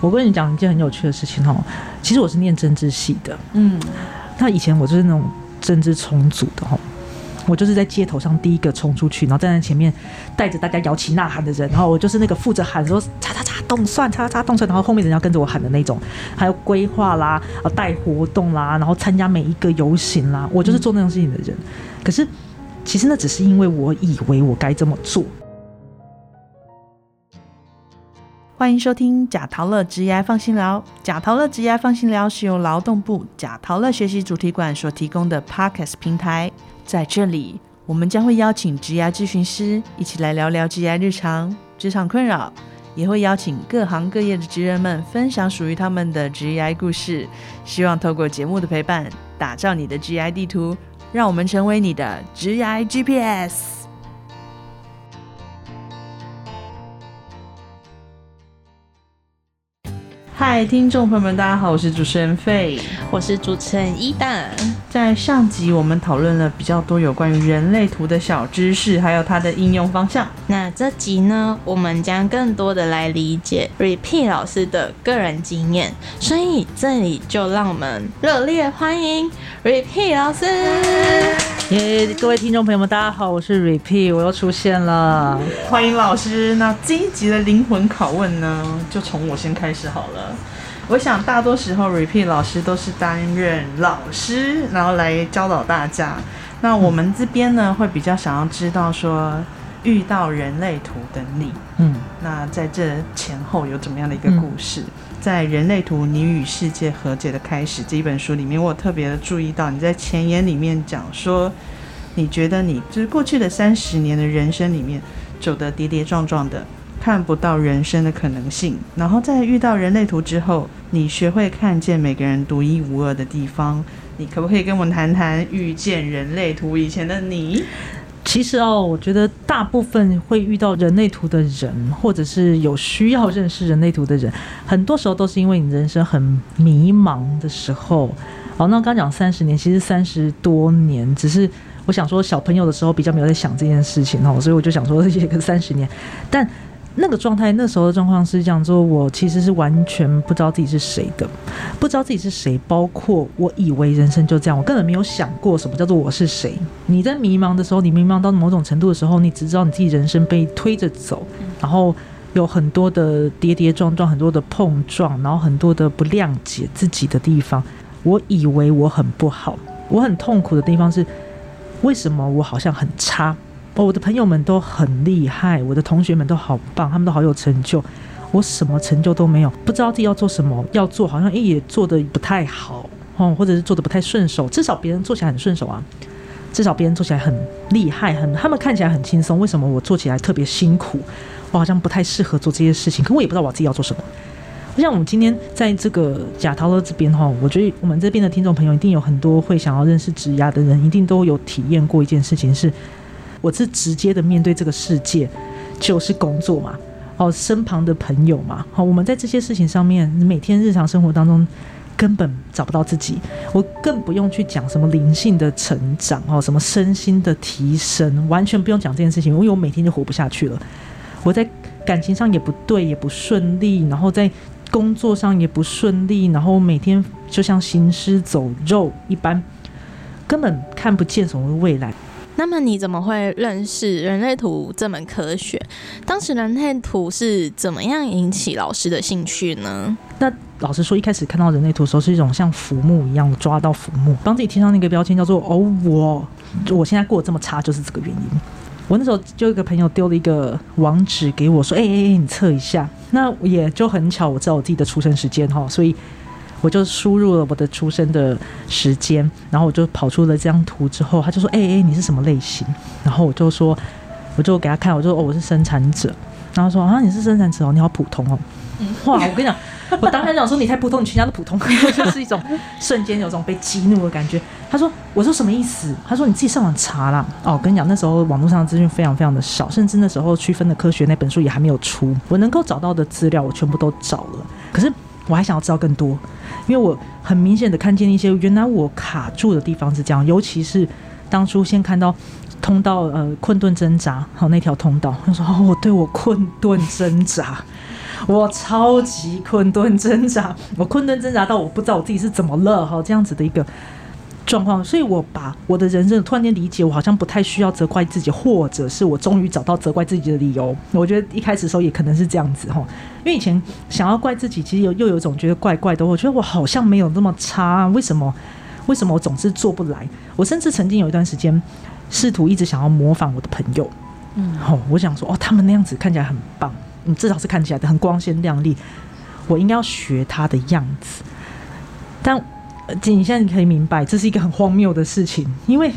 我跟你讲一件很有趣的事情哦，其实我是念政治系的，嗯，那以前我就是那种政治重组的哦，我就是在街头上第一个冲出去，然后站在前面带着大家摇旗呐喊的人，然后我就是那个负责喊说“叉叉叉动算，叉叉叉动算”，然后后面人要跟着我喊的那种，还有规划啦、啊带活动啦，然后参加每一个游行啦，我就是做那种事情的人。可是其实那只是因为我以为我该这么做。欢迎收听贾陶乐职业放心聊。贾陶乐职业放心聊是由劳动部贾陶乐学习主题馆所提供的 Podcast 平台，在这里我们将会邀请职业咨询师一起来聊聊职业日常、职场困扰，也会邀请各行各业的职人们分享属于他们的职业故事。希望透过节目的陪伴，打造你的职业地图，让我们成为你的职业 GPS。嗨，听众朋友们，大家好，我是主持人费。我是主持人伊蛋。在上集我们讨论了比较多有关于人类图的小知识，还有它的应用方向。那这集呢，我们将更多的来理解 Repeat 老师的个人经验，所以这里就让我们热烈欢迎 Repeat 老师。耶、各位听众朋友们，大家好，我是 Repeat，我又出现了。欢迎老师。那这一集的灵魂拷问呢，就从我先开始好了。我想大多时候 Repeat 老师都是担任老师，然后来教导大家。那我们这边呢，会比较想要知道说，遇到人类图的你，嗯，那在这前后有怎么样的一个故事？在《人类图：你与世界和解的开始》这一本书里面，我特别的注意到你在前言里面讲说，你觉得你就是过去的三十年的人生里面走的跌跌撞撞的，看不到人生的可能性。然后在遇到人类图之后，你学会看见每个人独一无二的地方。你可不可以跟我们谈谈遇见人类图以前的你？其实哦，我觉得大部分会遇到人类图的人，或者是有需要认识人类图的人，很多时候都是因为你人生很迷茫的时候。好，那刚讲三十年，其实三十多年，只是我想说小朋友的时候比较没有在想这件事情哦，所以我就想说写个三十年，但。那个状态，那时候的状况是这样说：我其实是完全不知道自己是谁的，不知道自己是谁，包括我以为人生就这样，我根本没有想过什么叫做我是谁。你在迷茫的时候，你迷茫到某种程度的时候，你只知道你自己人生被推着走，然后有很多的跌跌撞撞，很多的碰撞，然后很多的不谅解自己的地方。我以为我很不好，我很痛苦的地方是，为什么我好像很差？哦，我的朋友们都很厉害，我的同学们都好棒，他们都好有成就，我什么成就都没有，不知道自己要做什么，要做好像也做的不太好，哦，或者是做的不太顺手，至少别人做起来很顺手啊，至少别人做起来很厉害，很他们看起来很轻松，为什么我做起来特别辛苦？我好像不太适合做这些事情，可我也不知道我自己要做什么。像我们今天在这个贾涛乐这边哈，我觉得我们这边的听众朋友一定有很多会想要认识职涯的人，一定都有体验过一件事情是。我是直接的面对这个世界，就是工作嘛，哦，身旁的朋友嘛，好，我们在这些事情上面，每天日常生活当中根本找不到自己，我更不用去讲什么灵性的成长哦，什么身心的提升，完全不用讲这件事情，因为我每天就活不下去了。我在感情上也不对，也不顺利，然后在工作上也不顺利，然后每天就像行尸走肉一般，根本看不见什么未来。那么你怎么会认识人类图这门科学？当时人类图是怎么样引起老师的兴趣呢？那老实说，一开始看到人类图的时候，是一种像浮木一样抓到浮木，帮自己贴上那个标签，叫做“哦，我我现在过得这么差，就是这个原因。”我那时候就一个朋友丢了一个网址给我，说：“哎哎哎，你测一下。”那也就很巧，我知道我自己的出生时间哈，所以。我就输入了我的出生的时间，然后我就跑出了这张图之后，他就说：“哎哎，你是什么类型？”然后我就说：“我就给他看，我就说哦，我是生产者。”然后说：“啊，你是生产者哦，你好普通哦。”哇，我跟你讲，我当时讲说你太普通，你全家都普通，就是一种瞬间有种被激怒的感觉。他说：“我说什么意思？”他说：“你自己上网查啦。”哦，我跟你讲，那时候网络上的资讯非常非常的少，甚至那时候区分的科学那本书也还没有出。我能够找到的资料，我全部都找了。可是我还想要知道更多。因为我很明显的看见一些原来我卡住的地方是这样，尤其是当初先看到通道呃困顿挣扎好那条通道，他说哦我对我困顿挣扎，我超级困顿挣扎，我困顿挣扎到我不知道我自己是怎么了哈，这样子的一个状况，所以我把我的人生突然间理解，我好像不太需要责怪自己，或者是我终于找到责怪自己的理由。我觉得一开始的时候也可能是这样子哈，因为以前想要怪自己，其实有又有一种觉得怪怪的，我觉得我好像没有那么差，为什么？为什么我总是做不来？我甚至曾经有一段时间试图一直想要模仿我的朋友，嗯，哦，我想说，哦，他们那样子看起来很棒，嗯至少是看起来的很光鲜亮丽，我应该要学他的样子，但。你现在你可以明白，这是一个很荒谬的事情，因为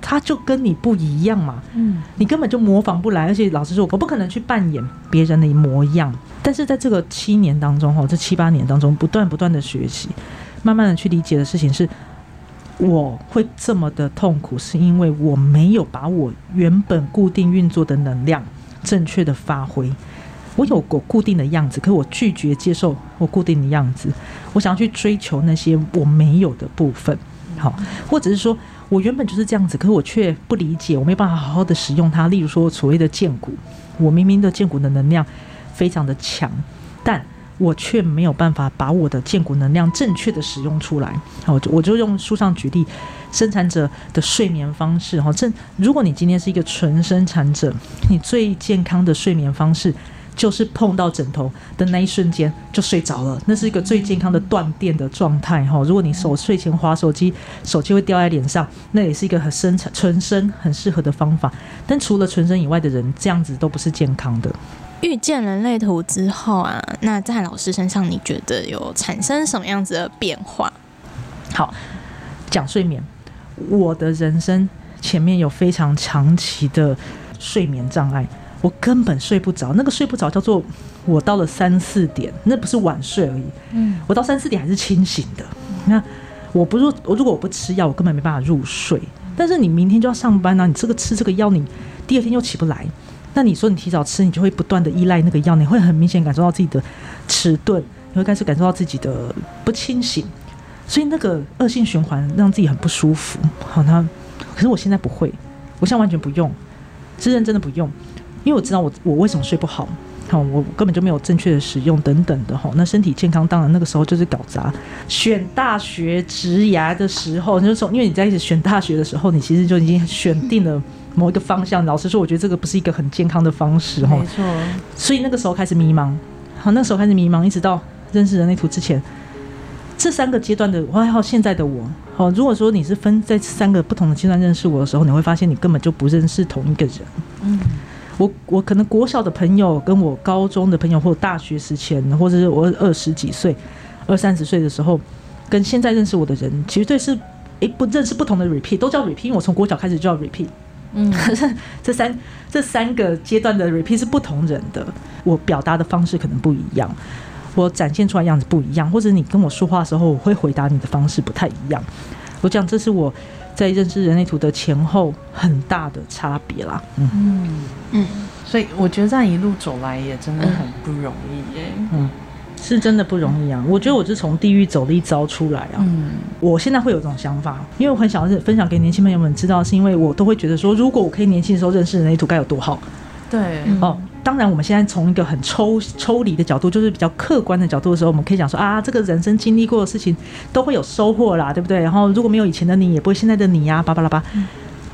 他就跟你不一样嘛，嗯，你根本就模仿不来，而且老实说，我不可能去扮演别人的模样。但是在这个七年当中，哈，这七八年当中，不断不断的学习，慢慢的去理解的事情是，我会这么的痛苦，是因为我没有把我原本固定运作的能量正确的发挥。我有过固定的样子，可是我拒绝接受我固定的样子。我想要去追求那些我没有的部分，好，或者是说我原本就是这样子，可是我却不理解，我没办法好好的使用它。例如说所谓的剑骨，我明明的剑骨的能量非常的强，但我却没有办法把我的剑骨能量正确的使用出来。好，我就用书上举例，生产者的睡眠方式。哈，正如果你今天是一个纯生产者，你最健康的睡眠方式。就是碰到枕头的那一瞬间就睡着了，那是一个最健康的断电的状态哈。如果你手睡前划手机，手机会掉在脸上，那也是一个很深层纯身很适合的方法。但除了纯身以外的人，这样子都不是健康的。遇见人类图之后啊，那在老师身上，你觉得有产生什么样子的变化？好，讲睡眠，我的人生前面有非常长期的睡眠障碍。我根本睡不着，那个睡不着叫做我到了三四点，那不是晚睡而已。嗯，我到三四点还是清醒的。那我不如，我如果我不吃药，我根本没办法入睡。但是你明天就要上班啊，你这个吃这个药，你第二天又起不来。那你说你提早吃，你就会不断的依赖那个药，你会很明显感受到自己的迟钝，你会开始感受到自己的不清醒，所以那个恶性循环让自己很不舒服。好，那可是我现在不会，我现在完全不用，是认真的不用。因为我知道我我为什么睡不好，好我根本就没有正确的使用等等的哈，那身体健康当然那个时候就是搞砸。选大学职涯的时候，就是说因为你在一起选大学的时候，你其实就已经选定了某一个方向。老实说，我觉得这个不是一个很健康的方式哈。没错。所以那个时候开始迷茫，好那时候开始迷茫，一直到认识人类图之前，这三个阶段的我还好现在的我，好如果说你是分在三个不同的阶段认识我的时候，你会发现你根本就不认识同一个人。嗯。我我可能国小的朋友跟我高中的朋友，或大学时前，或者是我二十几岁、二三十岁的时候，跟现在认识我的人，其实对是诶不认识不同的 repeat，都叫 repeat，因为我从国小开始就要 repeat。嗯，可是这三这三个阶段的 repeat 是不同人的，我表达的方式可能不一样，我展现出来样子不一样，或者你跟我说话的时候，我会回答你的方式不太一样。我讲这是我。在认识人类图的前后很大的差别啦，嗯。嗯，所以我觉得这样一路走来也真的很不容易耶，嗯，是真的不容易啊。我觉得我是从地狱走了一遭出来啊，嗯，我现在会有这种想法，因为我很想要分享给年轻朋友们知道，是因为我都会觉得说，如果我可以年轻的时候认识人类图，该有多好，对，哦。当然，我们现在从一个很抽抽离的角度，就是比较客观的角度的时候，我们可以讲说啊，这个人生经历过的事情都会有收获啦，对不对？然后如果没有以前的你，也不会现在的你呀，巴巴拉叭。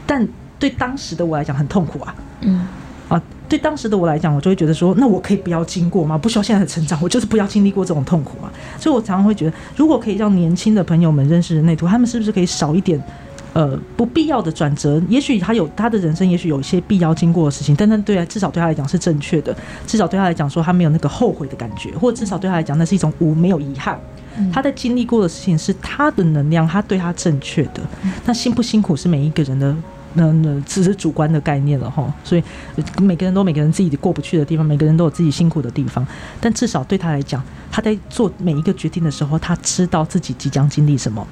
但对当时的我来讲很痛苦啊，嗯，啊，对当时的我来讲，我就会觉得说，那我可以不要经过吗？不需要现在的成长，我就是不要经历过这种痛苦啊。所以我常常会觉得，如果可以让年轻的朋友们认识人类图，他们是不是可以少一点？呃，不必要的转折，也许他有他的人生，也许有一些必要经过的事情，但他对啊，至少对他来讲是正确的，至少对他来讲说他没有那个后悔的感觉，或者至少对他来讲那是一种无没有遗憾。他在经历过的事情是他的能量，他对他正确的。那辛不辛苦是每一个人的，那那只是主观的概念了哈。所以每个人都每个人自己过不去的地方，每个人都有自己辛苦的地方，但至少对他来讲，他在做每一个决定的时候，他知道自己即将经历什么。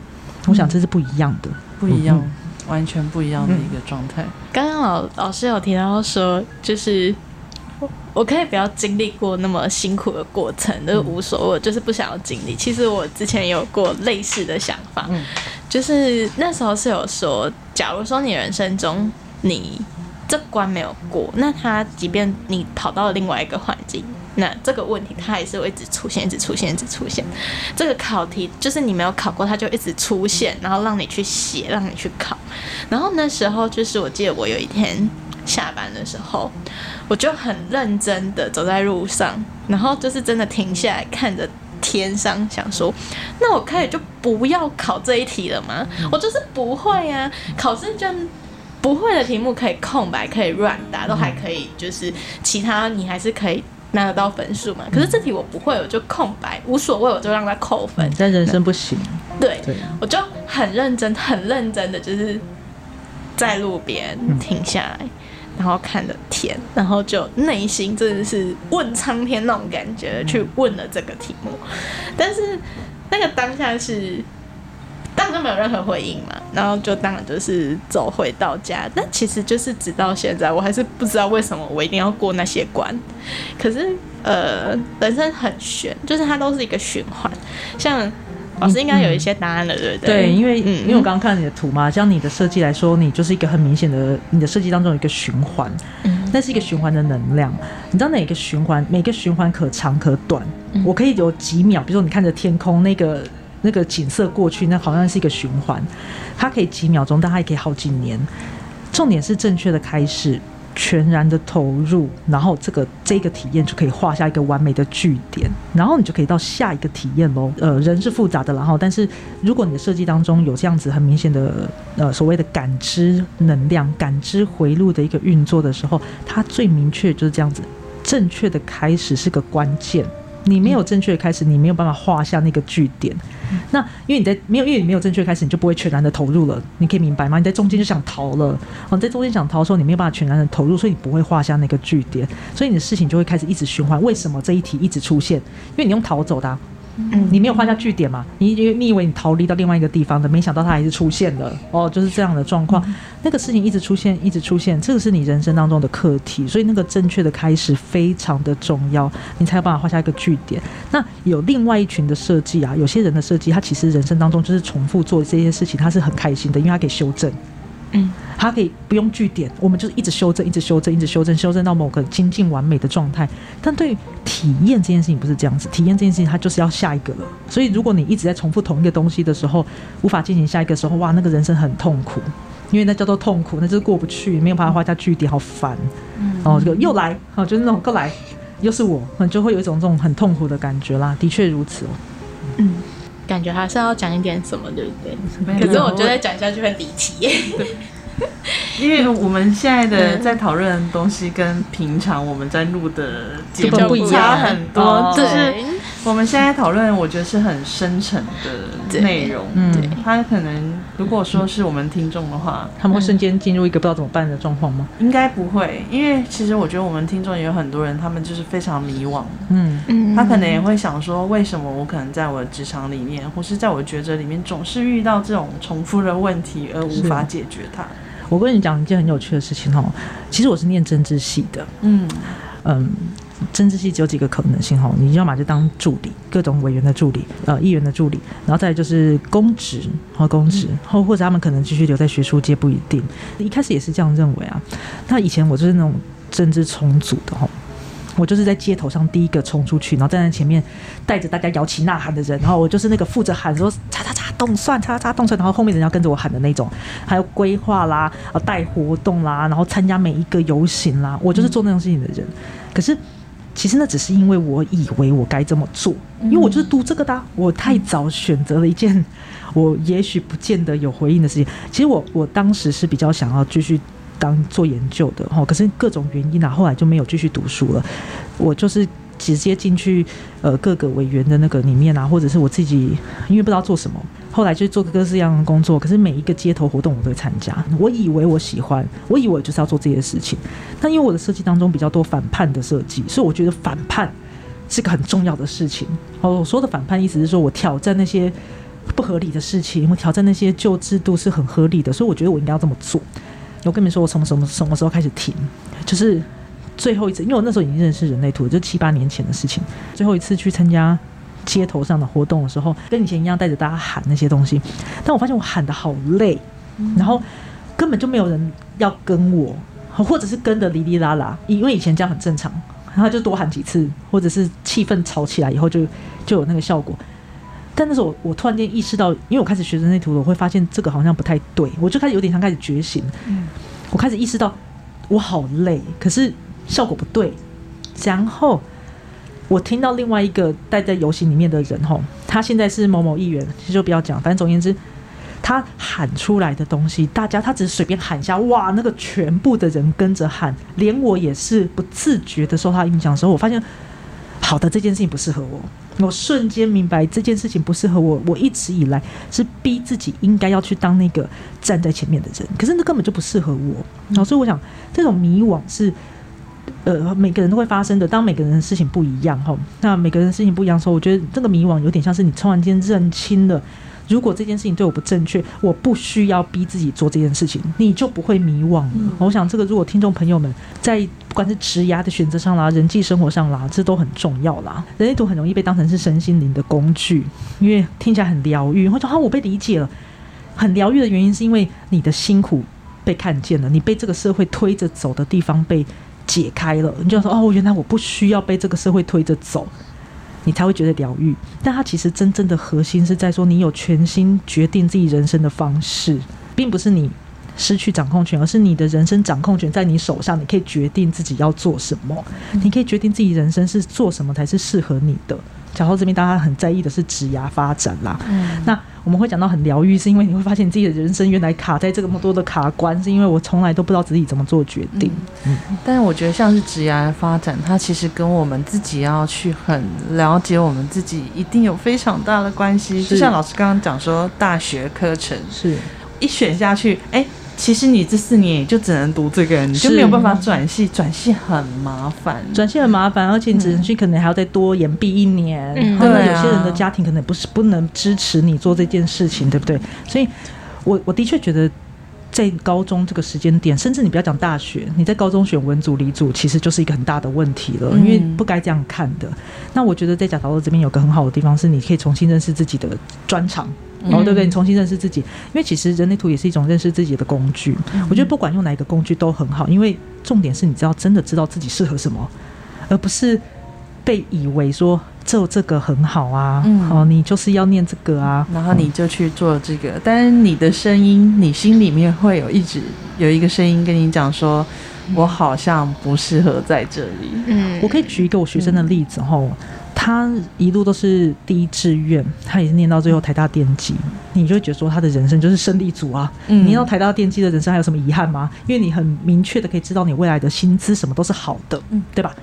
我想这是不一样的，不一样，完全不一样的一个状态。刚刚老老师有提到说，就是我可以不要经历过那么辛苦的过程，都无所谓，就是不想要经历。其实我之前有过类似的想法，就是那时候是有说，假如说你人生中你这关没有过，那他即便你跑到了另外一个环境，那这个问题它还是会一直出现，一直出现，一直出现。这个考题就是你没有考过，它就一直出现，然后让你去写，让你去考。然后那时候就是我记得我有一天下班的时候，我就很认真的走在路上，然后就是真的停下来看着天上，想说，那我可以就不要考这一题了吗？我就是不会啊，考试卷。不会的题目可以空白，可以乱答，都还可以，就是其他你还是可以拿得到分数嘛。可是这题我不会，我就空白，无所谓，我就让他扣分。但人生不行。对，我就很认真、很认真的，就是在路边停下来，然后看着天，然后就内心真的是问苍天那种感觉，去问了这个题目。但是那个当下是。当然没有任何回应嘛，然后就当然就是走回到家，但其实就是直到现在，我还是不知道为什么我一定要过那些关。可是呃，人生很悬，就是它都是一个循环。像老师应该有一些答案了，对不对？对，因为嗯因为我刚刚看你的图嘛，像你的设计来说，你就是一个很明显的，你的设计当中有一个循环，嗯那是一个循环的能量。你知道哪个循环？每个循环可长可短，我可以有几秒，比如说你看着天空那个。那个景色过去，那好像是一个循环，它可以几秒钟，但它也可以好几年。重点是正确的开始，全然的投入，然后这个这个体验就可以画下一个完美的句点，然后你就可以到下一个体验喽。呃，人是复杂的，然后但是如果你的设计当中有这样子很明显的呃所谓的感知能量、感知回路的一个运作的时候，它最明确就是这样子，正确的开始是个关键。你没有正确的开始，你没有办法画下那个句点。那因为你在没有，因为你没有正确开始，你就不会全然的投入了。你可以明白吗？你在中间就想逃了，哦，在中间想逃的时候，你没有办法全然的投入，所以你不会画下那个句点，所以你的事情就会开始一直循环。为什么这一题一直出现？因为你用逃走的。嗯，你没有画下句点嘛？你以为你以为你逃离到另外一个地方的，没想到它还是出现了哦，就是这样的状况。那个事情一直出现，一直出现，这个是你人生当中的课题，所以那个正确的开始非常的重要，你才有办法画下一个句点。那有另外一群的设计啊，有些人的设计，他其实人生当中就是重复做这些事情，他是很开心的，因为他可以修正。嗯，它可以不用据点，我们就是一直修正，一直修正，一直修正，修正到某个精进完美的状态。但对体验这件事情不是这样子，体验这件事情它就是要下一个了。所以如果你一直在重复同一个东西的时候，无法进行下一个时候，哇，那个人生很痛苦，因为那叫做痛苦，那就是过不去，没有办法画下据点，好烦。然后这个又来，哦，就是那种过来，又是我，就会有一种这种很痛苦的感觉啦。的确如此哦，嗯。感觉还是要讲一点什么，对不对？可是我觉得讲下去会离题。因为我们现在的在讨论的东西跟平常我们在录的节目不一样。很多，就是我们现在讨论，我觉得是很深沉的内容。嗯，他可能如果说是我们听众的话，他们会瞬间进入一个不知道怎么办的状况吗？应该不会，因为其实我觉得我们听众也有很多人，他们就是非常迷惘。嗯嗯，他可能也会想说，为什么我可能在我的职场里面，或是在我抉择里面，总是遇到这种重复的问题而无法解决它。我跟你讲一件很有趣的事情哦，其实我是念政治系的，嗯嗯，政治系只有几个可能性哈，你要么就当助理，各种委员的助理，呃，议员的助理，然后再就是公职和公职，或或者他们可能继续留在学术界不一定，一开始也是这样认为啊。那以前我就是那种政治重组的哈。我就是在街头上第一个冲出去，然后站在前面带着大家摇旗呐喊的人，然后我就是那个负责喊说“叉叉叉动算，叉叉叉动算”，然后后面人要跟着我喊的那种，还有规划啦、啊带活动啦，然后参加每一个游行啦，我就是做那种事情的人。可是其实那只是因为我以为我该这么做，因为我就是读这个的，我太早选择了一件我也许不见得有回应的事情。其实我我当时是比较想要继续。当做研究的哈，可是各种原因啊，后来就没有继续读书了。我就是直接进去呃各个委员的那个里面啊，或者是我自己，因为不知道做什么，后来就做各式各样的工作。可是每一个街头活动我都会参加。我以为我喜欢，我以为就是要做这些事情。但因为我的设计当中比较多反叛的设计，所以我觉得反叛是个很重要的事情。哦，我说的反叛意思是说我挑战那些不合理的事情，我挑战那些旧制度是很合理的，所以我觉得我应该要这么做。我跟你们说，我从什么什么时候开始停？就是最后一次，因为我那时候已经认识人类图，就七八年前的事情。最后一次去参加街头上的活动的时候，跟以前一样带着大家喊那些东西，但我发现我喊的好累，然后根本就没有人要跟我，或者是跟的哩哩啦啦。因为以前这样很正常，然后就多喊几次，或者是气氛吵起来以后就就有那个效果。但那时候我我突然间意识到，因为我开始学人类图了，我会发现这个好像不太对，我就开始有点像开始觉醒。嗯我开始意识到我好累，可是效果不对。然后我听到另外一个待在游行里面的人吼，他现在是某某议员，其实就不要讲，反正总而言之，他喊出来的东西，大家他只是随便喊一下，哇，那个全部的人跟着喊，连我也是不自觉的受他影响的时候，我发现。好的，这件事情不适合我，我瞬间明白这件事情不适合我。我一直以来是逼自己应该要去当那个站在前面的人，可是那根本就不适合我。然后所以我想，这种迷惘是呃每个人都会发生的。当每个人的事情不一样哈，那每个人的事情不一样的时候，我觉得这个迷惘有点像是你突然间认清了。如果这件事情对我不正确，我不需要逼自己做这件事情，你就不会迷惘了。我想，这个如果听众朋友们在不管是职涯的选择上啦、人际生活上啦，这都很重要啦。人类图很容易被当成是身心灵的工具，因为听起来很疗愈，或者啊，我被理解了。很疗愈的原因是因为你的辛苦被看见了，你被这个社会推着走的地方被解开了，你就说哦，原来我不需要被这个社会推着走。你才会觉得疗愈，但它其实真正的核心是在说，你有全新决定自己人生的方式，并不是你失去掌控权，而是你的人生掌控权在你手上，你可以决定自己要做什么，你可以决定自己人生是做什么才是适合你的。讲到这边，大家很在意的是职涯发展啦。嗯那我们会讲到很疗愈，是因为你会发现你自己的人生原来卡在这么多的卡关，是因为我从来都不知道自己怎么做决定。嗯但是我觉得像是职涯发展，它其实跟我们自己要去很了解我们自己，一定有非常大的关系。就像老师刚刚讲说，大学课程是一选下去，哎、其实你这四年也就只能读这个，你就没有办法转系，转系很麻烦。转系很麻烦，而且你只能去可能还要再多延毕一年。嗯那对啊有些人的家庭可能不是不能支持你做这件事情，对不对？所以我我的确觉得。在高中这个时间点，甚至你不要讲大学，你在高中选文组、理组，其实就是一个很大的问题了，嗯因为不该这样看的。那我觉得在贾陶乐这边有个很好的地方，是你可以重新认识自己的专长，然后对不对？你重新认识自己，因为其实人类图也是一种认识自己的工具。我觉得不管用哪一个工具都很好，因为重点是你知道真的知道自己适合什么，而不是被以为说这这个很好啊，嗯哦，你就是要念这个啊，然后你就去做这个，但是你的声音，你心里面会有一直有一个声音跟你讲说，我好像不适合在这里。嗯我可以举一个我学生的例子哈，他一路都是第一志愿，他也是念到最后台大电机，你就会觉得说他的人生就是胜利组啊。嗯你念到台大电机的人生还有什么遗憾吗？因为你很明确的可以知道你未来的薪资什么都是好的，嗯对吧？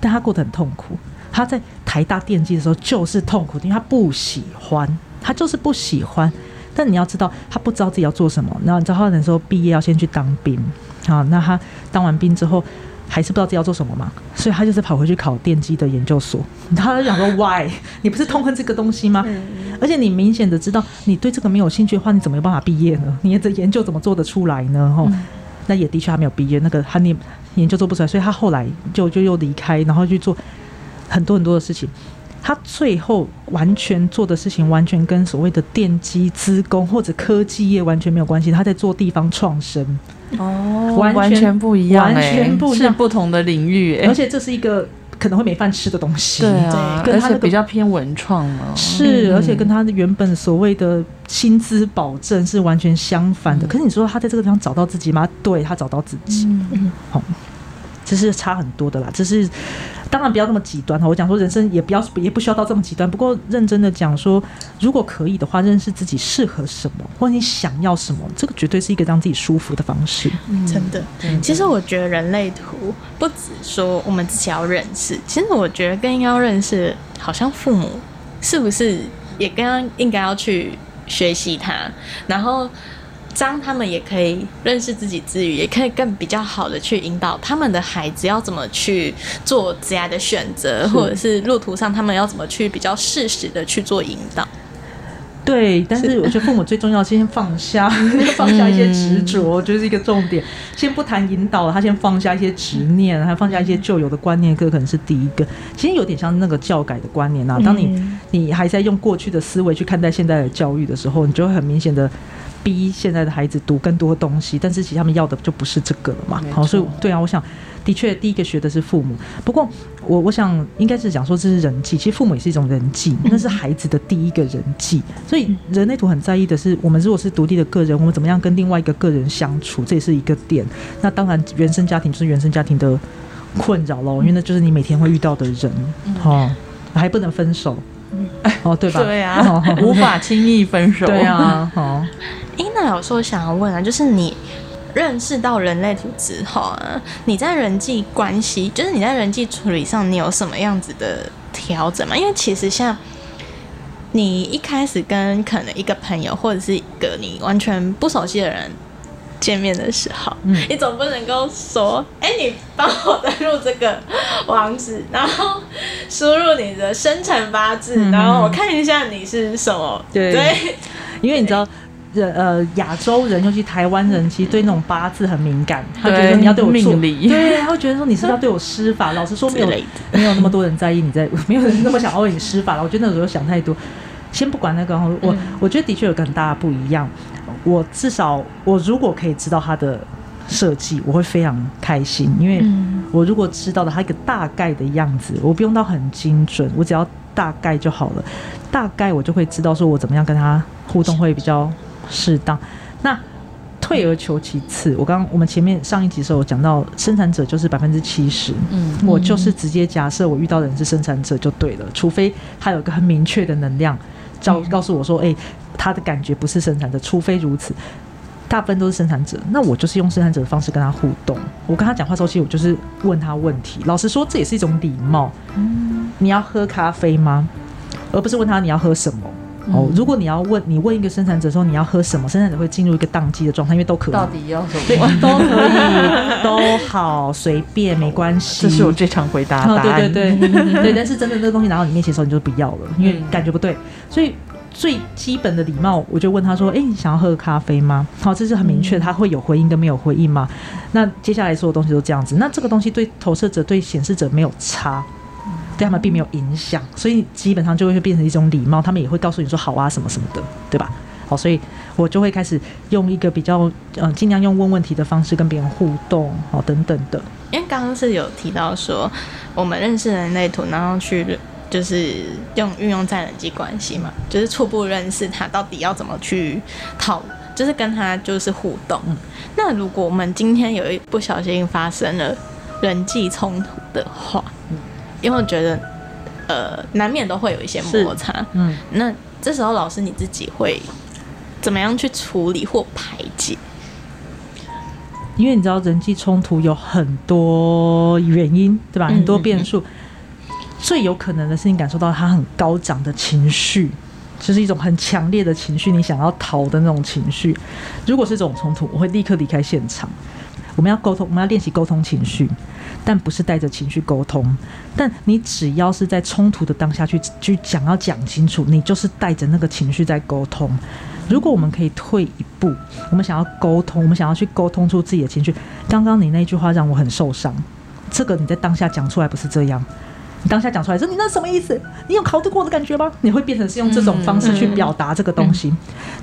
但他过得很痛苦，他在台大电机的时候就是痛苦，因为他不喜欢，他就是不喜欢。但你要知道，他不知道自己要做什么。然后你知道他那时候毕业要先去当兵，啊，那他当完兵之后还是不知道自己要做什么嘛，所以他就是跑回去考电机的研究所。他就想说，why？你不是痛恨这个东西吗？而且你明显的知道你对这个没有兴趣的话，你怎么有办法毕业呢？你的研究怎么做得出来呢？吼、那也的确还没有毕业，那个他念研究做不出来，所以他后来就就又离开，然后去做很多很多的事情。他最后完全做的事情，完全跟所谓的电机、资工或者科技业完全没有关系。他在做地方创生，哦完全不一样、欸，完全不一样是不同的领域、欸，而且这是一个可能会没饭吃的东西。对啊，跟他那个而且比较偏文创嘛，是，嗯而且跟他的原本所谓的薪资保证是完全相反的。可是你说他在这个地方找到自己吗？对他找到自己，嗯好、这是差很多的啦。这是当然不要那么极端哈。我讲说人生也不要也不需要到这么极端。不过认真的讲说，如果可以的话，认识自己适合什么，或者你想要什么，这个绝对是一个让自己舒服的方式。真的，其实我觉得人类图不只说我们自己要认识，其实我觉得更应该要认识，好像父母是不是也刚刚应该要去学习它，然后当他们也可以认识自己之余，也可以更比较好的去引导他们的孩子要怎么去做职业的选择，或者是路途上他们要怎么去比较适时的去做引导。对，但是我觉得父母最重要，先放下，放下一些执着，我觉得是一个重点。先不谈引导了，他先放下一些执念，还放下一些旧有的观念，这可能是第一个。其实有点像那个教改的观念啊，当你、嗯你还在用过去的思维去看待现在的教育的时候，你就会很明显的逼现在的孩子读更多东西，但是其实他们要的就不是这个了嘛。好，所以对啊，我想的确第一个学的是父母。不过我我想应该是讲说这是人际，其实父母也是一种人际，那是孩子的第一个人际。所以人类图很在意的是，我们如果是独立的个人，我们怎么样跟另外一个个人相处，这也是一个点。那当然，原生家庭就是原生家庭的困扰喽，因为那就是你每天会遇到的人，哦，还不能分手。哦，对吧？对啊，无法轻易分手。对啊，好。哎，那有时候想要问啊，就是你认识到人类图之后啊，你在人际关系，就是你在人际处理上，你有什么样子的调整吗？因为其实像你一开始跟可能一个朋友或者是一个你完全不熟悉的人。见面的时候，你总不能够说：“哎，你帮我登录这个网址，然后输入你的生辰八字，然后我看一下你是什么。”对，因为你知道，呃，亚洲人尤其台湾人，其实对那种八字很敏感，他觉得你要对我命理，对，他会觉得说你是要对我施法。老实说，没有没有那么多人在意你在，没有人那么想要为你施法了。我觉得那时候想太多。先不管那个，我我觉得的确有个很大的不一样。我至少，我如果可以知道它的设计，我会非常开心，因为我如果知道了它一个大概的样子，我不用到很精准，我只要大概就好了。大概我就会知道说我怎么样跟他互动会比较适当。那退而求其次，我刚刚我们前面上一集的时候讲到，生产者就是百分之七十，嗯，我就是直接假设我遇到的人是生产者就对了，除非他有一个很明确的能量。告告诉我说，哎，他的感觉不是生产者，除非如此，大部分都是生产者。那我就是用生产者的方式跟他互动。我跟他讲话时候，其实我就是问他问题。老实说，这也是一种礼貌。嗯，你要喝咖啡吗？而不是问他你要喝什么。哦，如果你要问你问一个生产者说你要喝什么，生产者会进入一个宕机的状态，因为都可以。到底要什么？对，都可以，都好，随便，没关系。这是我最常回答答案。对对对对，但是真的那个东西拿到你面前的时候，你就不要了，因为感觉不对。所以最基本的礼貌，我就问他说：“哎，你想要喝咖啡吗？”好，这是很明确，他会有回应跟没有回应吗？那接下来所有东西都这样子。那这个东西对投射者、对显示者没有差。对他们并没有影响，所以基本上就会变成一种礼貌。他们也会告诉你说好啊什么什么的，对吧？好，所以我就会开始用一个比较嗯尽量用问问题的方式跟别人互动，好等等的。因为刚刚是有提到说我们认识人类图，然后去就是用运用在人际关系嘛，就是初步认识他到底要怎么去讨，就是跟他就是互动。那如果我们今天有一不小心发生了人际冲突的话，因为我觉得，呃，难免都会有一些摩擦。嗯，那这时候老师你自己会怎么样去处理或排解？因为你知道人际冲突有很多原因，对吧？很多变数，最有可能的是你感受到他很高涨的情绪，就是一种很强烈的情绪，你想要逃的那种情绪。如果是这种冲突，我会立刻离开现场。我们要沟通，我们要练习沟通情绪，但不是带着情绪沟通。但你只要是在冲突的当下去去讲，要讲清楚，你就是带着那个情绪在沟通。如果我们可以退一步，我们想要沟通，我们想要去沟通出自己的情绪。刚刚你那句话让我很受伤，这个你在当下讲出来不是这样。你当下讲出来说你那什么意思？你有考虑过我的感觉吗？你会变成是用这种方式去表达这个东西，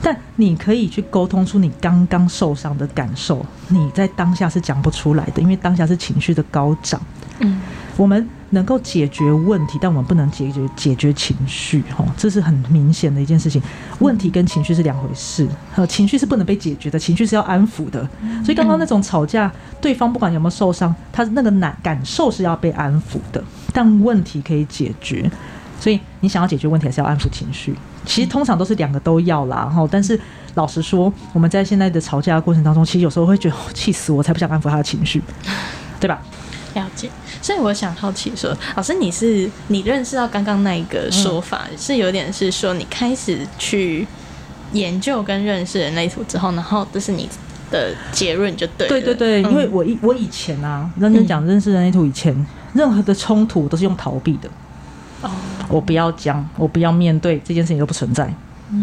但你可以去沟通出你刚刚受伤的感受。你在当下是讲不出来的，因为当下是情绪的高涨。嗯，我们能够解决问题，但我们不能解决解决情绪。哈，这是很明显的一件事情。问题跟情绪是两回事。呃，情绪是不能被解决的，情绪是要安抚的。所以刚刚那种吵架，对方不管有没有受伤，他那个难感受是要被安抚的。但问题可以解决，所以你想要解决问题，还是要安抚情绪。其实通常都是两个都要啦。然后，但是老实说，我们在现在的吵架过程当中，其实有时候会觉得气死我，才不想安抚他的情绪，对吧？了解。所以我想好奇说，老师，你是你认识到刚刚那一个说法，是有点是说你开始去研究跟认识人类图之后，然后这是你的结论就对。对对对，因为我以我以前啊，认真讲认识人类图以前。任何的冲突都是用逃避的。哦，我不要讲，我不要面对这件事情都不存在。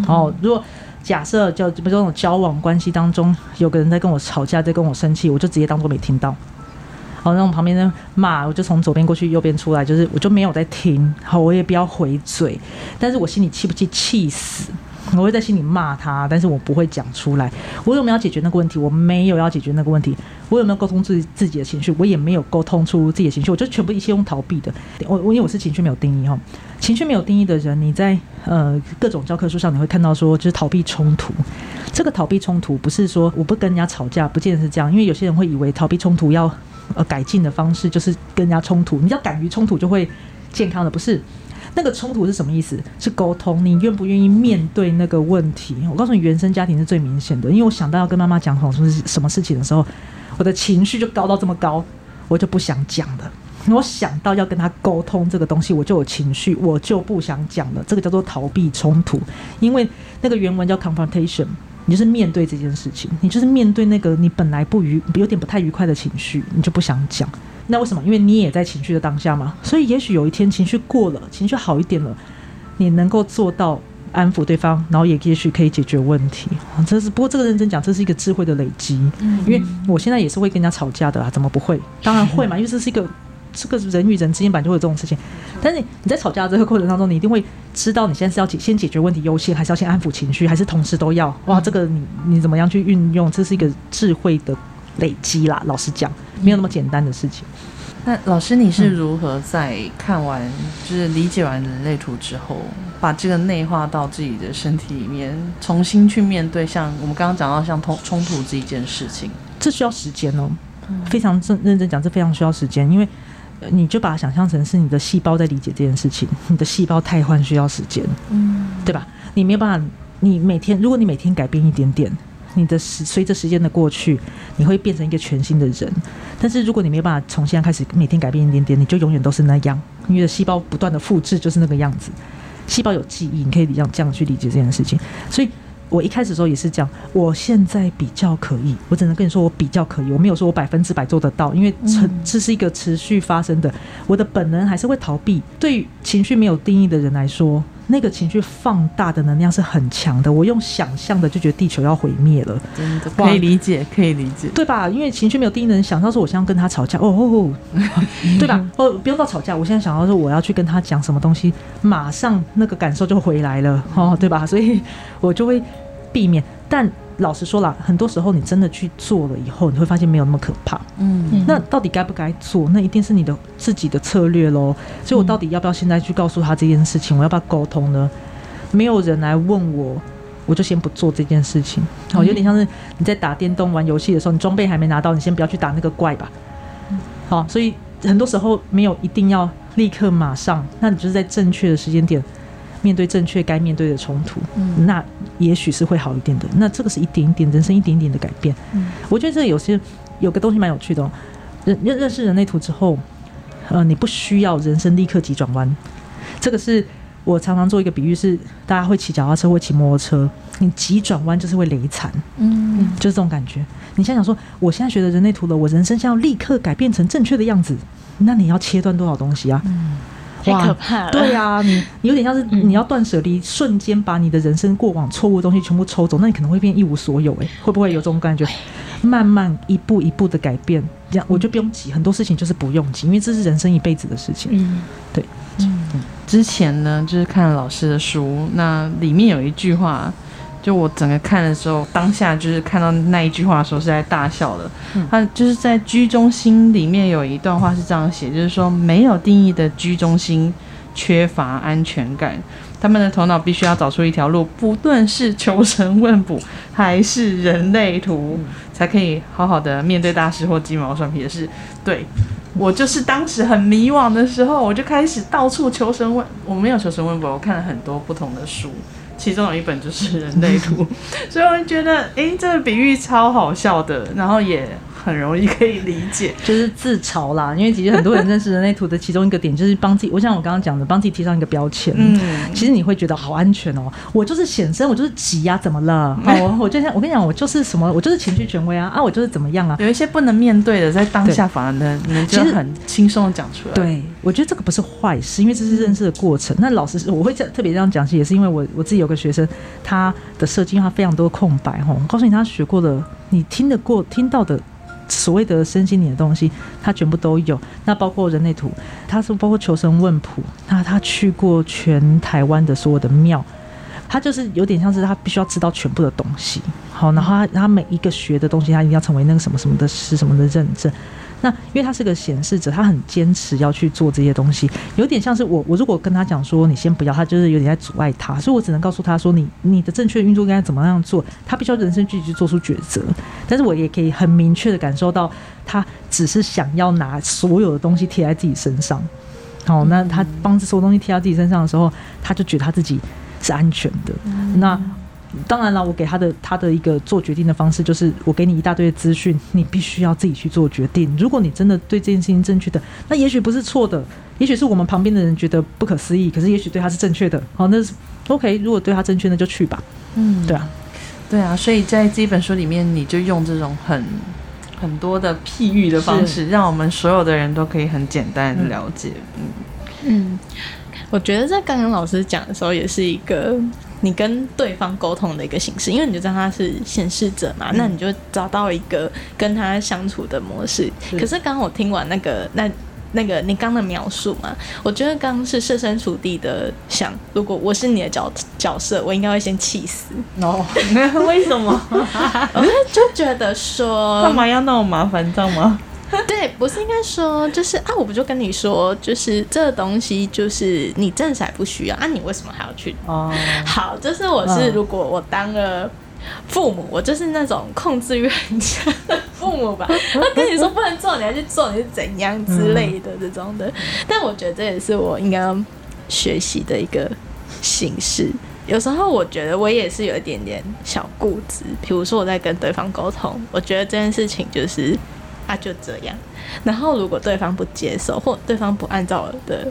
哦，如果假设就比如这种交往关系当中，有个人在跟我吵架，在跟我生气，我就直接当做没听到。好，那种旁边的骂，我就从左边过去，右边出来，就是我就没有在听。好，我也不要回嘴，但是我心里气不气？气死！我会在心里骂他，但是我不会讲出来。我有没有要解决那个问题？我没有要解决那个问题。我有没有沟通自己自己的情绪？我也没有沟通出自己的情绪。我就全部一切用逃避的。我我因为我是情绪没有定义哈，情绪没有定义的人，你在呃各种教科书上你会看到说，就是逃避冲突。这个逃避冲突不是说我不跟人家吵架，不见得是这样。因为有些人会以为逃避冲突要呃改进的方式就是跟人家冲突，你要敢于冲突就会健康的，不是？那个冲突是什么意思？是沟通，你愿不愿意面对那个问题？我告诉你，原生家庭是最明显的，因为我想到要跟妈妈讲什么什么事情的时候，我的情绪就高到这么高，我就不想讲了。我想到要跟他沟通这个东西，我就有情绪，我就不想讲了。这个叫做逃避冲突，因为那个原文叫 confrontation，你就是面对这件事情，你就是面对那个你本来不愉、有点不太愉快的情绪，你就不想讲。那为什么？因为你也在情绪的当下嘛，所以也许有一天情绪过了，情绪好一点了，你能够做到安抚对方，然后也也许可以解决问题。这是不过这个认真讲，这是一个智慧的累积。嗯，因为我现在也是会跟人家吵架的啊，怎么不会？当然会嘛，因为这是一个这个人与人之间本来就会有这种事情。但是你在吵架这个过程当中，你一定会知道你现在是要解先解决问题优先，还是要先安抚情绪，还是同时都要？哇，这个你你怎么样去运用？这是一个智慧的累积啦。老实讲，没有那么简单的事情。那老师，你是如何在看完就是理解完人类图之后，把这个内化到自己的身体里面，重新去面对像我们刚刚讲到像冲冲突这一件事情？这需要时间哦，非常认认真讲，这非常需要时间，因为你就把它想象成是你的细胞在理解这件事情，你的细胞太换需要时间，嗯，对吧？你没有办法，你每天如果你每天改变一点点。你的时随着时间的过去，你会变成一个全新的人。但是如果你没有办法从现在开始每天改变一点点，你就永远都是那样。你的细胞不断的复制就是那个样子。细胞有记忆，你可以这样这样去理解这件事情。所以我一开始的时候也是这样。我现在比较可以，我只能跟你说我比较可以，我没有说我百分之百做得到，因为这这是一个持续发生的。我的本能还是会逃避。对情绪没有定义的人来说。那个情绪放大的能量是很强的，我用想象的就觉得地球要毁灭了，真的可以理解，可以理解，对吧？因为情绪没有第一能想到说我现在跟他吵架，哦，对吧？哦，不用到吵架，我现在想到说我要去跟他讲什么东西，马上那个感受就回来了，哦，对吧？所以我就会避免，但。老实说了，很多时候你真的去做了以后，你会发现没有那么可怕。嗯，那到底该不该做？那一定是你的自己的策略喽。所以我到底要不要现在去告诉他这件事情？我要不要沟通呢？没有人来问我，我就先不做这件事情。好，有点像是你在打电动玩游戏的时候，你装备还没拿到，你先不要去打那个怪吧。好，所以很多时候没有一定要立刻马上，那你就是在正确的时间点。面对正确该面对的冲突，那也许是会好一点的。那这个是一点一点人生一点点的改变。嗯我觉得这有些有个东西蛮有趣的。认认认识人类图之后，呃，你不需要人生立刻急转弯。这个是我常常做一个比喻，是大家会骑脚踏车，会骑摩托车，你急转弯就是会累惨。嗯，就是这种感觉。你想想说，我现在学的人类图了，我人生要立刻改变成正确的样子，那你要切断多少东西啊？嗯。太可怕了！对啊，你你有点像是你要断舍离，瞬间把你的人生过往错误的东西全部抽走，那你可能会变一无所有。哎，会不会有这种感觉？慢慢一步一步的改变，这样我就不用急，很多事情就是不用急，因为这是人生一辈子的事情。嗯，对。嗯，之前呢，就是看老师的书，那里面有一句话。就我整个看的时候，当下就是看到那一句话的时候是在大笑的。他就是在居中心里面有一段话是这样写，就是说没有定义的居中心缺乏安全感，他们的头脑必须要找出一条路，不论是求神问卜还是人类图，才可以好好的面对大事或鸡毛蒜皮的事。对我就是当时很迷惘的时候，我就开始到处求神问，我没有求神问卜，我看了很多不同的书。其中有一本就是人类图，所以我觉得，哎，这个比喻超好笑的，然后也。很容易可以理解，就是自嘲啦。因为其实很多人认识人类图的其中一个点，就是帮自己。我像我刚刚讲的，帮自己贴上一个标签。嗯，其实你会觉得好安全哦。我就是显身，我就是急呀，怎么了？我 我就像我跟你讲，我就是什么，我就是情绪权威啊啊，我就是怎么样啊？有一些不能面对的，在当下反而能能就很轻松的讲出来。对，我觉得这个不是坏事，因为这是认识的过程。那老师，我会这样特别这样讲，也是因为我我自己有个学生，他的设计他非常多空白哈。我告诉你，他学过的，你听得过听到的。所谓的身心灵的东西，他全部都有。那包括人类图，他是包括求神问卜。那他去过全台湾的所有的庙，他他就是有点像是他必须要知道全部的东西，好，然后他他每一个学的东西，他一定要成为那个什么什么的师什么的认证。那因为他是个显示者，他很坚持要去做这些东西，有点像是我我如果跟他讲说你先不要，他就是有点在阻碍他，所以我只能告诉他说你你的正确运作应该怎么样做，他必须要人生具体去做出抉择。但是我也可以很明确的感受到，他只是想要拿所有的东西贴在自己身上。好，那他帮所有东西贴到自己身上的时候，他就觉得他自己是安全的。那当然了，我给他的他的一个做决定的方式，就是我给你一大堆的资讯，你必须要自己去做决定。如果你真的对这件事情正确的，那也许不是错的，也许是我们旁边的人觉得不可思议，可是也许对他是正确的。好，那是 OK。如果对他正确，那就去吧。嗯，对啊，对啊。所以在这本书里面，你就用这种很很多的譬喻的方式，让我们所有的人都可以很简单的了解。嗯嗯，我觉得在刚刚老师讲的时候，也是一个。你跟对方沟通的一个形式，因为你就知道他是显示者嘛，那你就找到一个跟他相处的模式。可是刚刚我听完那个那那个你刚的描述嘛，我觉得刚刚是设身处地的想，如果我是你的角角色，我应该会先气死。哦，为什么？我就觉得说，干嘛要那么麻烦，你知道吗？对，不是应该说，就是啊，我不就跟你说，就是这个东西，就是你正色不需要啊，你为什么还要去？哦，好，就是我是如果我当了父母，我就是那种控制欲很强的父母吧。他跟你说不能做，你还去做，你是怎样之类的这种的。但我觉得这也是我应该要学习的一个形式。有时候我觉得我也是有一点点小固执，比如说我在跟对方沟通，我觉得这件事情就是。啊，就这样。然后，如果对方不接受，或对方不按照我的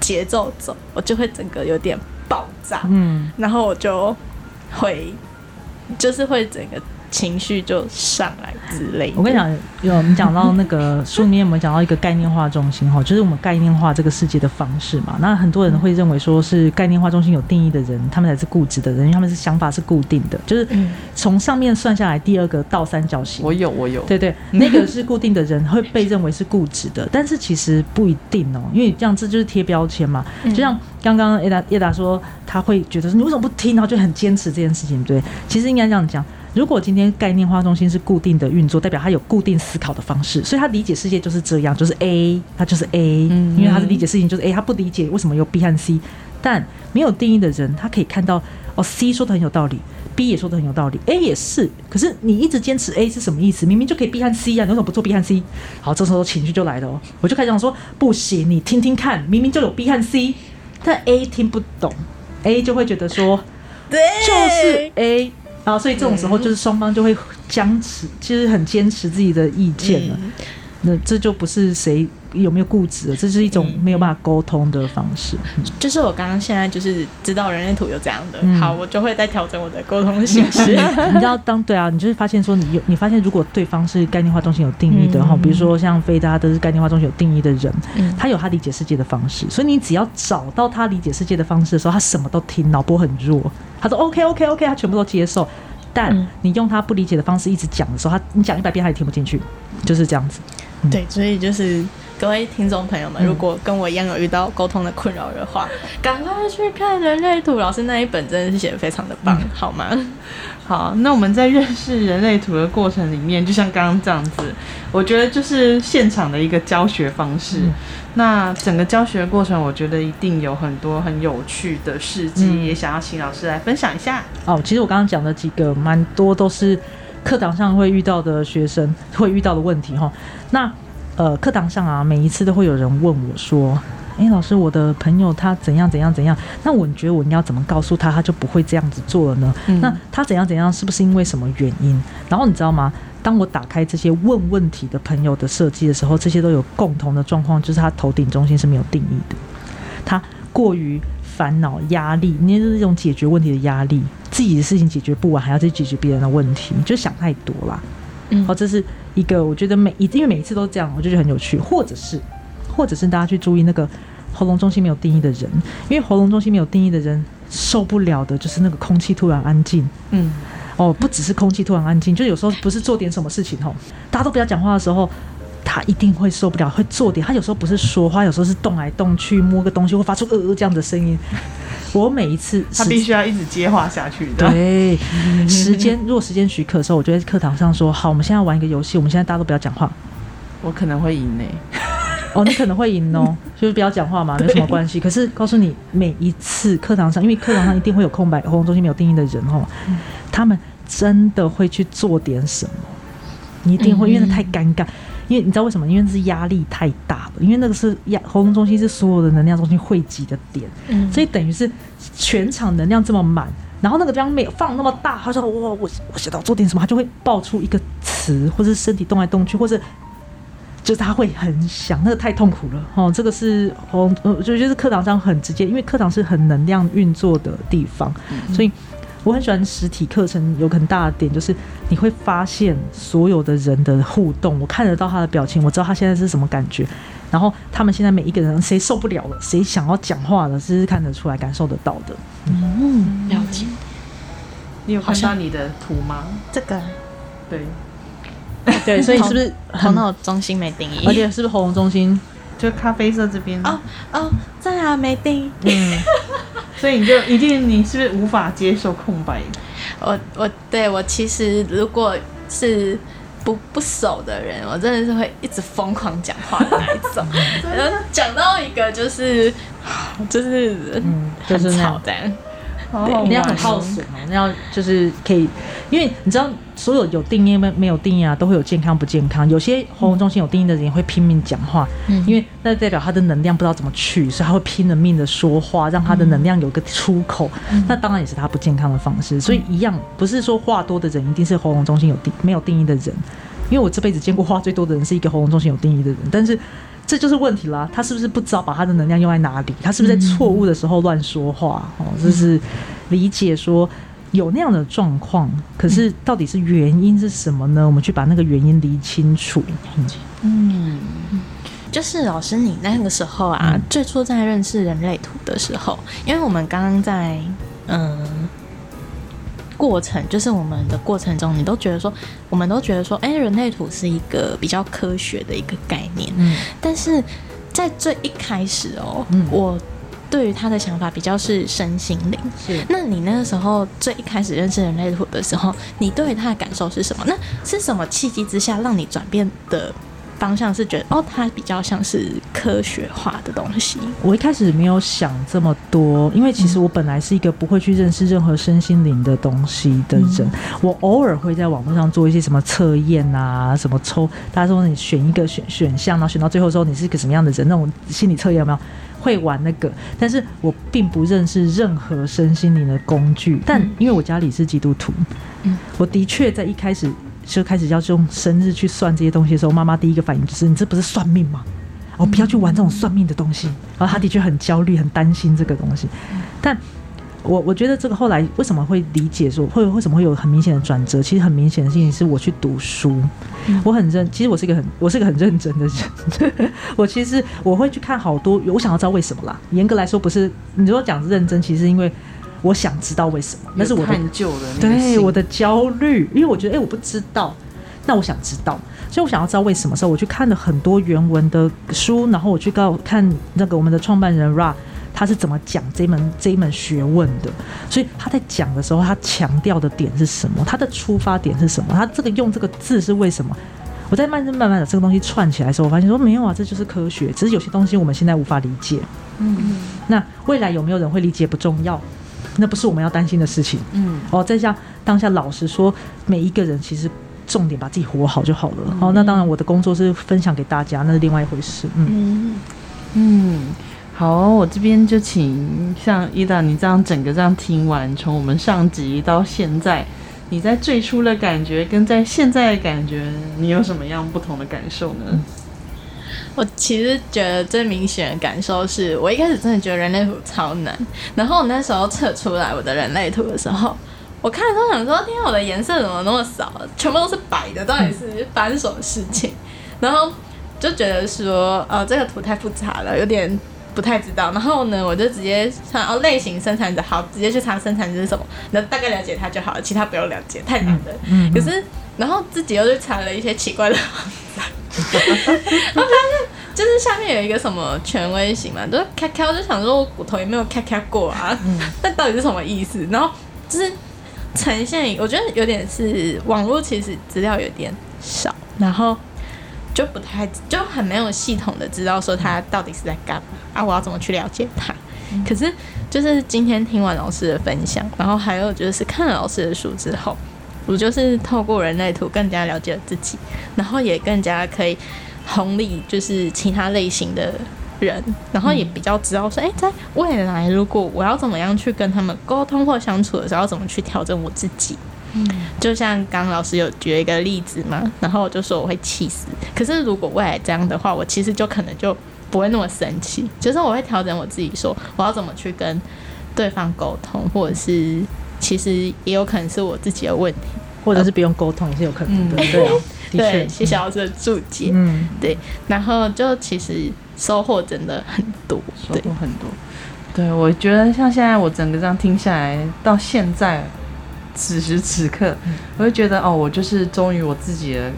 节奏走，我就会整个有点爆炸。嗯，然后我就会，就是会整个。情绪就上来之类。我跟你讲，有我们讲到那个书里面，我们讲到一个概念化中心哈，就是我们概念化这个世界的方式嘛。那很多人会认为说是概念化中心有定义的人，他们才是固执的人，因为他们是想法是固定的，就是从上面算下来第二个倒三角形。我有，我有。对对，那个是固定的人会被认为是固执的，但是其实不一定哦，因为这样子就是贴标签嘛。就像刚刚叶达叶达说，他会觉得说你为什么不听，然后就很坚持这件事情。对，其实应该这样讲。如果今天概念化中心是固定的运作，代表他有固定思考的方式，所以他理解世界就是这样，就是 A，他就是 A，因为他的理解事情就是 A，他不理解为什么有 B 和 C。但没有定义的人，他可以看到哦，C 说的很有道理，B 也说的很有道理，A 也是。可是你一直坚持 A 是什么意思？明明就可以 B 和 C 啊，你为什么不做 B 和 C？好，这时候情绪就来了哦，我就开始讲说不行，你听听看，明明就有 B 和 C，但 A 听不懂，A 就会觉得说，对，就是 A。然后，所以这种时候就是双方就会僵持，其实很坚持自己的意见了。那这就不是谁有没有固执了，这是一种没有办法沟通的方式。就是我刚刚现在就是知道人类图有这样的，好，我就会再调整我的沟通形式。你知道，当对啊，你就是发现说，你有你发现，如果对方是概念化中心有定义的哈，比如说像菲达都是概念化中心有定义的人，他有他理解世界的方式，所以你只要找到他理解世界的方式的时候，他什么都听，脑波很弱。他说 OK OK OK，他全部都接受，但你用他不理解的方式一直讲的时候，他你讲一百遍他也听不进去，就是这样子。对，所以就是各位听众朋友们，如果跟我一样有遇到沟通的困扰的话，赶快去看人类图老师那一本，真的是写的非常的棒，好吗？好，那我们在认识人类图的过程里面，就像刚刚这样子，我觉得就是现场的一个教学方式。那整个教学过程，我觉得一定有很多很有趣的事迹，也想要请老师来分享一下。哦，其实我刚刚讲的几个，蛮多都是课堂上会遇到的学生会遇到的问题哈。那呃，课堂上啊，每一次都会有人问我说。哎，老师，我的朋友他怎样怎样怎样？那我觉得我应该要怎么告诉他，他就不会这样子做了呢？那他怎样怎样，是不是因为什么原因？然后你知道吗？当我打开这些问问题的朋友的设计的时候，这些都有共同的状况，就是他头顶中心是没有定义的，他过于烦恼、压力，那就是一种解决问题的压力，自己的事情解决不完，还要再解决别人的问题，就想太多啦。嗯，好，这是一个我觉得每一因为每一次都这样，我就觉得很有趣，或者是。或者是大家去注意那个喉咙中心没有定义的人，因为喉咙中心没有定义的人受不了的就是那个空气突然安静。嗯，哦，不只是空气突然安静，就有时候不是做点什么事情吼，大家都不要讲话的时候，他一定会受不了，会做点。他有时候不是说话，有时候是动来动去，摸个东西会发出呃呃这样的声音。我每一次他必须要一直接话下去的。对，时间如果时间许可的时候，我就在课堂上说：好，我们现在玩一个游戏，我们现在大家都不要讲话。我可能会赢呢、哦，你可能会赢哦，就是不要讲话嘛，没什么关系。可是告诉你，每一次课堂上，因为课堂上一定会有空白，活动中心没有定义的人哦，他们真的会去做点什么，你一定会，因为那太尴尬。因为你知道为什么？因为那是压力太大了，因为那个是压喉咙中心是所有的能量中心汇集的点，嗯所以等于是全场能量这么满，然后那个地方没有放那么大，他说哇，我我想到做点什么，他就会爆出一个词，或者是身体动来动去，或者就是他会很想，那个太痛苦了哦。这个是红，呃，就就是课堂上很直接，因为课堂是很能量运作的地方，所以我很喜欢实体课程。有很大的点就是你会发现所有的人的互动，我看得到他的表情，我知道他现在是什么感觉。然后他们现在每一个人谁受不了了，谁想要讲话了，这是看得出来、感受得到的。嗯，了解。你有看到你的图吗？这个对，对，所以是不是 头很？脑中心没定义，而且是不是喉咙中心？就咖啡色这边。哦哦，在啊没定。嗯，所以你就一定你是不是无法接受空白？我我对我其实如果是不不熟的人，我真的是会一直疯狂讲话的那一种，然后讲到一个就是就是嗯就是很那样吵这样。好好那样很耗损哦，那要就是可以，因为你知道，所有有定义没没有定义啊，都会有健康不健康。有些喉咙中心有定义的人也会拼命讲话，嗯因为那代表他的能量不知道怎么去，所以他会拼了命的说话，让他的能量有个出口。那当然也是他不健康的方式。所以一样，不是说话多的人一定是喉咙中心有定没有定义的人，因为我这辈子见过话最多的人是一个喉咙中心有定义的人，但是。这就是问题啦，他是不是不知道把他的能量用在哪里？他是不是在错误的时候乱说话？哦，就是理解说有那样的状况，可是到底是原因是什么呢？我们去把那个原因理清楚。嗯，就是老师，你那个时候啊，嗯最初在认识人类图的时候，因为我们刚刚在嗯过程，就是我们的过程中，你都觉得说，我们都觉得说，哎、人类图是一个比较科学的一个概念，嗯但是在最一开始哦，嗯我对于他的想法比较是身心灵。是那你那个时候最一开始认识人类图的时候，你对于他的感受是什么？那是什么契机之下让你转变的方向是觉得哦，他比较像是科学化的东西？我一开始没有想这么多，因为其实我本来是一个不会去认识任何身心灵的东西的人。我偶尔会在网络上做一些什么测验啊，什么抽，大家说你选一个选选项，然后选到最后之后你是一个什么样的人，那种心理测验有没有？会玩那个，但是我并不认识任何身心灵的工具。但因为我家里是基督徒，嗯我的确在一开始就开始要用生日去算这些东西的时候，妈妈第一个反应就是：你这不是算命吗？哦，不要去玩这种算命的东西。然后她的确很焦虑，很担心这个东西。但我我觉得这个后来为什么会理解说会为什么会有很明显的转折？其实很明显的事情是我去读书，我很认，其实我是一个很我是一个很认真的人。我其实我会去看好多，我想要知道为什么啦。严格来说不是，你如果讲认真，其实因为我想知道为什么，那是我的探究的那个对我的焦虑，因为我觉得，哎、我不知道，那我想知道，所以我想要知道为什么。时候我去看了很多原文的书，然后我去告看那个我们的创办人 Ra。他是怎么讲这门这一门学问的？所以他在讲的时候，他强调的点是什么？他的出发点是什么？他这个用这个字是为什么？我在慢慢慢慢的这个东西串起来的时候，我发现说没有啊，这就是科学，只是有些东西我们现在无法理解。嗯那未来有没有人会理解不重要，那不是我们要担心的事情。嗯哦，再加当下老实说，每一个人其实重点把自己活好就好了。哦，那当然我的工作是分享给大家，那是另外一回事。嗯，嗯，好，我这边就请像伊达，你这样整个这样听完，从我们上集到现在，你在最初的感觉跟在现在的感觉，你有什么样不同的感受呢？我其实觉得最明显的感受是我一开始真的觉得人类图超难，然后我那时候测出来我的人类图的时候，我看的时候想说，天，我的颜色怎么那么少，全部都是白的，到底是发生什么事情？然后就觉得说，呃，这个图太复杂了，有点不太知道。然后呢，我就直接查哦，类型生产者，好，直接去查生产者是什么，那大概了解它就好了，其他不用了解，太难了。嗯可是，然后自己又去查了一些奇怪的网站，我发现就是下面有一个什么权威型嘛，就是咔咔，我就想说我骨头也没有咔咔过啊，嗯，那到底是什么意思？然后就是呈现，我觉得有点是网络其实资料有点少，然后就不太就很没有系统的知道说他到底是在干嘛啊，我要怎么去了解他？可是就是今天听完老师的分享，然后还有就是看了老师的书之后，我就是透过人类图更加了解了自己，然后也更加可以同理就是其他类型的人，然后也比较知道说，哎，在未来如果我要怎么样去跟他们沟通或相处的时候，要怎么去调整我自己。嗯，就像刚刚老师有举一个例子嘛，然后我就说我会气死，可是如果未来这样的话，我其实就可能就。不会那么生气，就是我会调整我自己，说我要怎么去跟对方沟通，或者是其实也有可能是我自己的问题，或者是不用沟通也是有可能的。对，对，谢谢老师的注解。嗯，对，然后就其实收获真的很多，收获很多。对，我觉得像现在我整个这样听下来，到现在此时此刻，我会觉得哦，我就是忠于我自己的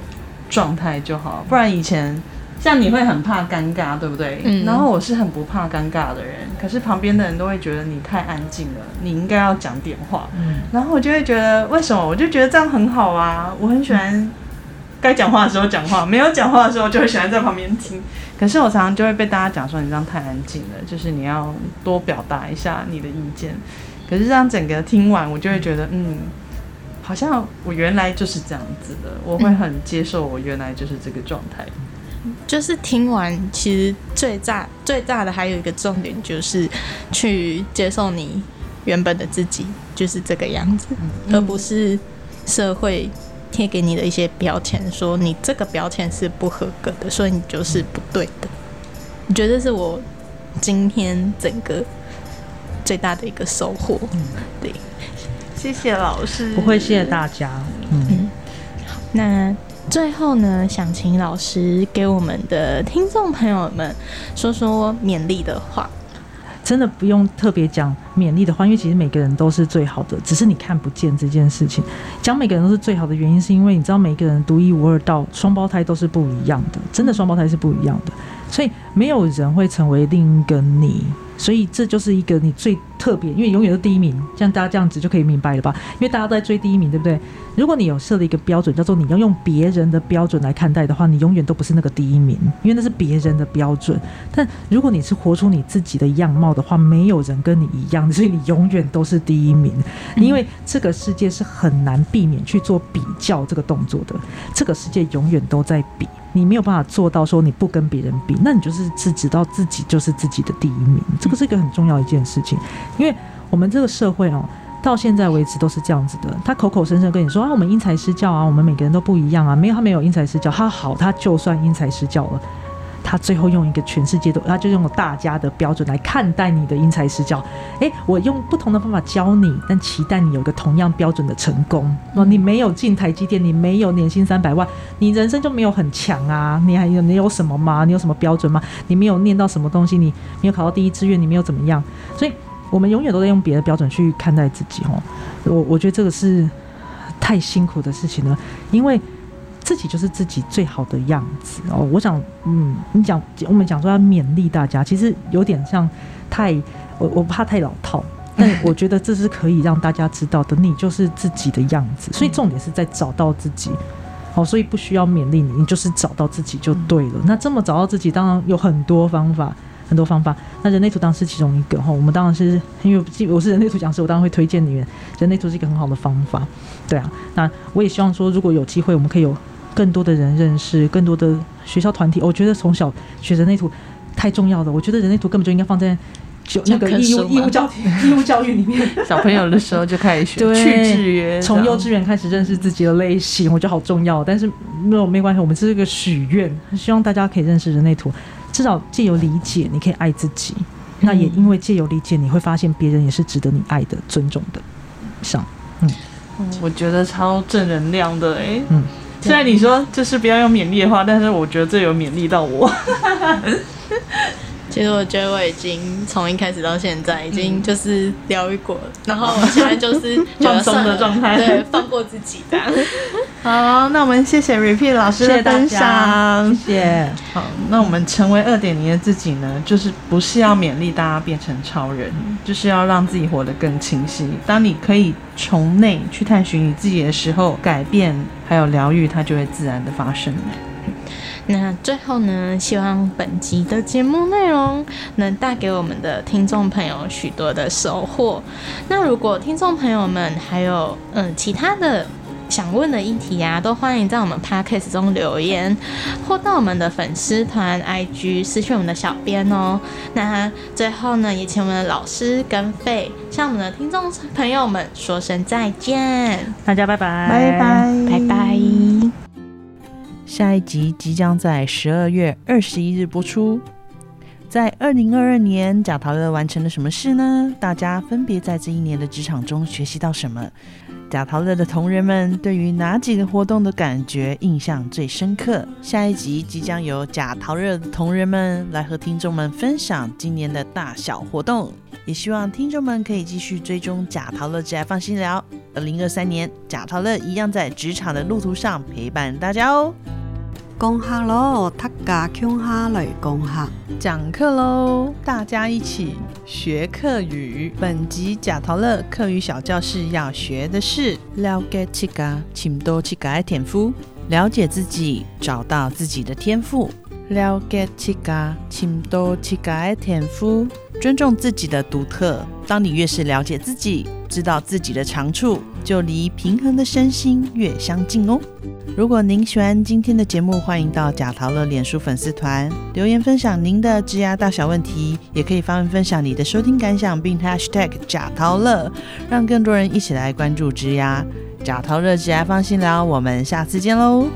状态就好，不然以前。像你会很怕尴尬，对不对？嗯。然后我是很不怕尴尬的人，可是旁边的人都会觉得你太安静了，你应该要讲点话。嗯。然后我就会觉得，为什么？我就觉得这样很好啊！我很喜欢该讲话的时候讲话，没有讲话的时候就会喜欢在旁边听。可是我常常就会被大家讲说你这样太安静了，就是你要多表达一下你的意见。可是这样整个听完，我就会觉得，嗯，好像我原来就是这样子的，我会很接受我原来就是这个状态。就是听完，其实最大最大的还有一个重点，就是去接受你原本的自己就是这个样子，而不是社会贴给你的一些标签，说你这个标签是不合格的，所以你就是不对的。我觉得是我今天整个最大的一个收获。嗯对，谢谢老师，不会谢谢大家。嗯，好，那。最后呢，想请老师给我们的听众朋友们说说勉励的话。真的不用特别讲勉励的话，因为其实每个人都是最好的，只是你看不见这件事情。讲每个人都是最好的原因，是因为你知道每个人独一无二到双胞胎都是不一样的，真的双胞胎是不一样的，所以没有人会成为另一个你。所以这就是一个你最特别，因为永远是第一名，像大家这样子就可以明白了吧？因为大家都在追第一名，对不对？如果你有设了一个标准，叫做你要用别人的标准来看待的话，你永远都不是那个第一名，因为那是别人的标准。但如果你是活出你自己的样貌的话，没有人跟你一样，所以你永远都是第一名。因为这个世界是很难避免去做比较这个动作的，这个世界永远都在比。你没有办法做到说你不跟别人比，那你就是只知道自己就是自己的第一名，这个是一个很重要一件事情。因为我们这个社会哦，到现在为止都是这样子的，他口口声声跟你说啊，我们因材施教啊，我们每个人都不一样啊，没有他没有因材施教，他好，他就算因材施教了。他最后用一个全世界都，他就用大家的标准来看待你的因材施教。诶，我用不同的方法教你，但期待你有一个同样标准的成功。哦，你没有进台积电，你没有年薪三百万，你人生就没有很强啊？你还有你有什么吗？你有什么标准吗？你没有念到什么东西？你没有考到第一志愿？你没有怎么样？所以我们永远都在用别的标准去看待自己。哦，我我觉得这个是太辛苦的事情了，因为。自己就是自己最好的样子哦。我想，嗯，你讲我们讲说要勉励大家，其实有点像太我我怕太老套，但我觉得这是可以让大家知道的，你就是自己的样子。所以重点是在找到自己，好，所以不需要勉励你，你就是找到自己就对了。那这么找到自己，当然有很多方法，很多方法。那人类图当然是其中一个哈。我们当然是因为我是人类图讲师，我当然会推荐你们。人类图是一个很好的方法，对啊。那我也希望说，如果有机会，我们可以有。更多的人认识，更多的学校团体，我觉得从小学人类图太重要了。我觉得人类图根本就应该放在就那个义务义务教 义务教育里面。小朋友的时候就开始学去制约，从幼稚园开始认识自己的类型，我觉得好重要。但是没有没关系，我们这是个许愿，希望大家可以认识人类图，至少借由理解，你可以爱自己。那也因为借由理解，你会发现别人也是值得你爱的、尊重的。上，嗯，我觉得超正能量的哎，嗯。虽然你说就是不要用勉励的话，但是我觉得这有勉励到我。其实我觉得我已经从一开始到现在，已经就是疗愈过了，然后我现在就是 放松的状态对，放过自己这样。好，那我们谢谢 Repeat 老师的分家，享。谢谢。好，那我们成为二点零的自己呢，就是不是要勉励大家变成超人，就是要让自己活得更清晰。当你可以从内去探寻你自己的时候，改变还有疗愈，它就会自然的发生。那最后呢，希望本集的节目内容能带给我们的听众朋友许多的收获。那如果听众朋友们还有嗯其他的想问的议题啊，都欢迎在我们 podcast 中留言，或到我们的粉丝团 IG 私讯我们的小编哦。那最后呢，也请我们的老师跟费向我们的听众朋友们说声再见，大家拜拜，拜拜，拜拜。下一集即将在十二月二十一日播出。在二零二二年，贾陶乐完成了什么事呢？大家分别在这一年的职场中学习到什么？贾陶乐的同仁们对于哪几个活动的感觉印象最深刻？下一集即将由贾陶乐的同仁们来和听众们分享今年的大小活动。也希望听众们可以继续追踪贾陶乐，之爱放心聊。二零二三年，贾陶乐一样在职场的路途上陪伴大家哦。讲哈喽，大家听下嚟講下。讲课喽！大家一起学课语。本集贾陶乐课语小教室要学的是了解自己，请多去改天赋，了解自己，找到自己的天赋。了解自己，请多去改天赋，尊重自己的独特。当你越是了解自己，知道自己的长处，就离平衡的身心越相近哦。如果您喜欢今天的节目，欢迎到贾陶乐脸书粉丝团留言分享您的职涯大小问题，也可以发文分享你的收听感想，并 hashtag 贾陶乐，让更多人一起来关注职涯。贾陶乐职涯放心聊，我们下次见喽。